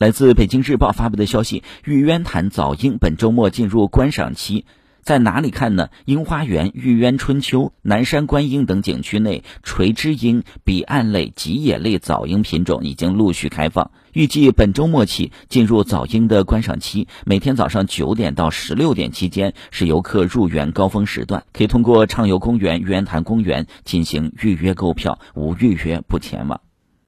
来自北京日报发布的消息玉渊潭早樱本周末进入观赏期在哪里看呢？樱花园玉渊春秋南山观音等景区内垂枝樱彼岸类及野类早樱品种已经陆续开放预计本周末起进入早樱的观赏期每天早上九点到十六点期间是游客入园高峰时段可以通过畅游公园玉渊潭公园进行预约购票无预约不前往。